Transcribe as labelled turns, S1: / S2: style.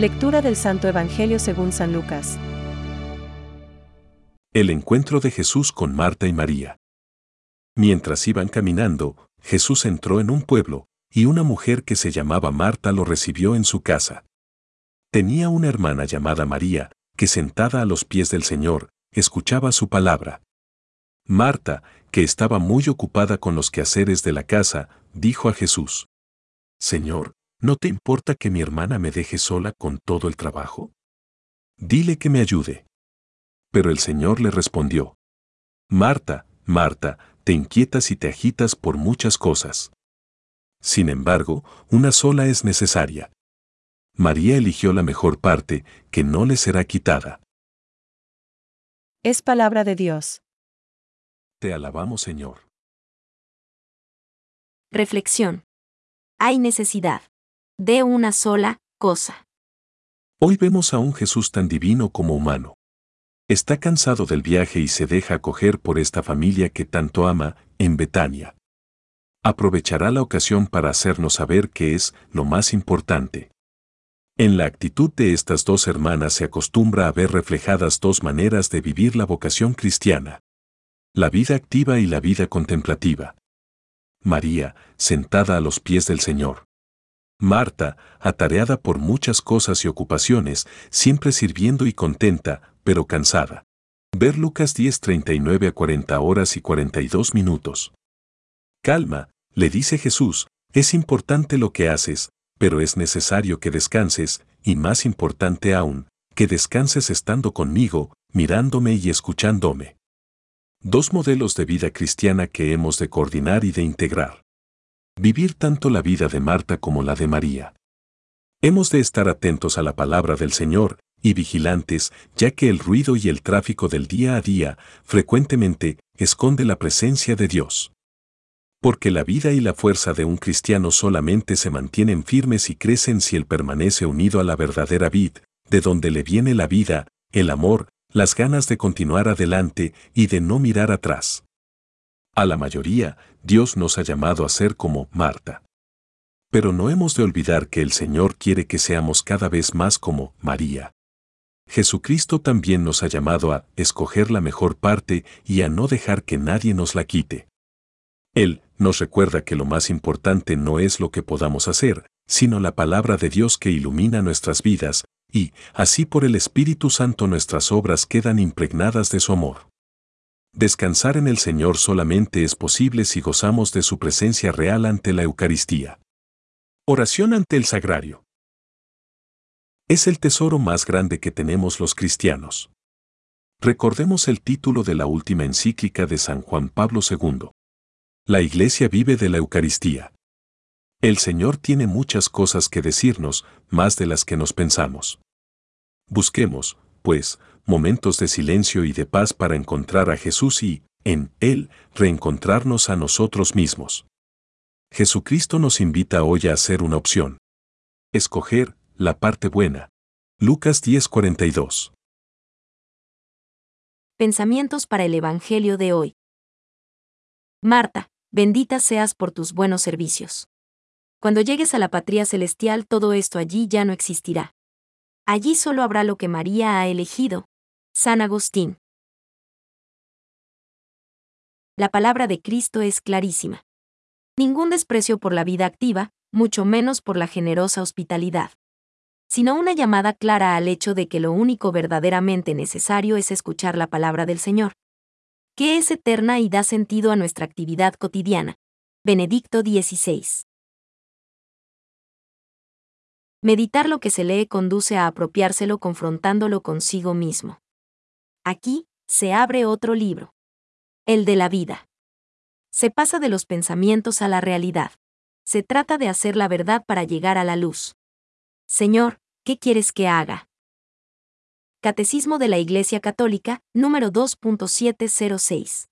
S1: Lectura del Santo Evangelio según San Lucas.
S2: El encuentro de Jesús con Marta y María. Mientras iban caminando, Jesús entró en un pueblo, y una mujer que se llamaba Marta lo recibió en su casa. Tenía una hermana llamada María, que sentada a los pies del Señor, escuchaba su palabra. Marta, que estaba muy ocupada con los quehaceres de la casa, dijo a Jesús, Señor, ¿no te importa que mi hermana me deje sola con todo el trabajo? Dile que me ayude. Pero el Señor le respondió, Marta, Marta, te inquietas y te agitas por muchas cosas. Sin embargo, una sola es necesaria. María eligió la mejor parte, que no le será quitada.
S1: Es palabra de Dios.
S2: Te alabamos, Señor.
S3: Reflexión. Hay necesidad de una sola cosa.
S2: Hoy vemos a un Jesús tan divino como humano. Está cansado del viaje y se deja acoger por esta familia que tanto ama, en Betania. Aprovechará la ocasión para hacernos saber qué es lo más importante. En la actitud de estas dos hermanas se acostumbra a ver reflejadas dos maneras de vivir la vocación cristiana. La vida activa y la vida contemplativa. María, sentada a los pies del Señor. Marta, atareada por muchas cosas y ocupaciones, siempre sirviendo y contenta, pero cansada. Ver Lucas 10, 39 a 40 horas y 42 minutos. Calma, le dice Jesús, es importante lo que haces, pero es necesario que descanses, y más importante aún, que descanses estando conmigo, mirándome y escuchándome. Dos modelos de vida cristiana que hemos de coordinar y de integrar. Vivir tanto la vida de Marta como la de María. Hemos de estar atentos a la palabra del Señor y vigilantes, ya que el ruido y el tráfico del día a día frecuentemente esconde la presencia de Dios. Porque la vida y la fuerza de un cristiano solamente se mantienen firmes y crecen si él permanece unido a la verdadera vid, de donde le viene la vida, el amor, las ganas de continuar adelante y de no mirar atrás. A la mayoría, Dios nos ha llamado a ser como Marta. Pero no hemos de olvidar que el Señor quiere que seamos cada vez más como María. Jesucristo también nos ha llamado a escoger la mejor parte y a no dejar que nadie nos la quite. Él nos recuerda que lo más importante no es lo que podamos hacer, sino la palabra de Dios que ilumina nuestras vidas, y, así por el Espíritu Santo nuestras obras quedan impregnadas de su amor. Descansar en el Señor solamente es posible si gozamos de su presencia real ante la Eucaristía. Oración ante el Sagrario. Es el tesoro más grande que tenemos los cristianos. Recordemos el título de la última encíclica de San Juan Pablo II. La Iglesia vive de la Eucaristía. El Señor tiene muchas cosas que decirnos, más de las que nos pensamos. Busquemos, pues, momentos de silencio y de paz para encontrar a Jesús y, en Él, reencontrarnos a nosotros mismos. Jesucristo nos invita hoy a hacer una opción. Escoger la parte buena. Lucas 10:42.
S3: Pensamientos para el Evangelio de hoy. Marta, bendita seas por tus buenos servicios. Cuando llegues a la patria celestial todo esto allí ya no existirá. Allí solo habrá lo que María ha elegido. San Agustín. La palabra de Cristo es clarísima. Ningún desprecio por la vida activa, mucho menos por la generosa hospitalidad. Sino una llamada clara al hecho de que lo único verdaderamente necesario es escuchar la palabra del Señor. Que es eterna y da sentido a nuestra actividad cotidiana. Benedicto XVI. Meditar lo que se lee conduce a apropiárselo confrontándolo consigo mismo. Aquí, se abre otro libro. El de la vida. Se pasa de los pensamientos a la realidad. Se trata de hacer la verdad para llegar a la luz. Señor, ¿qué quieres que haga? Catecismo de la Iglesia Católica, número 2.706.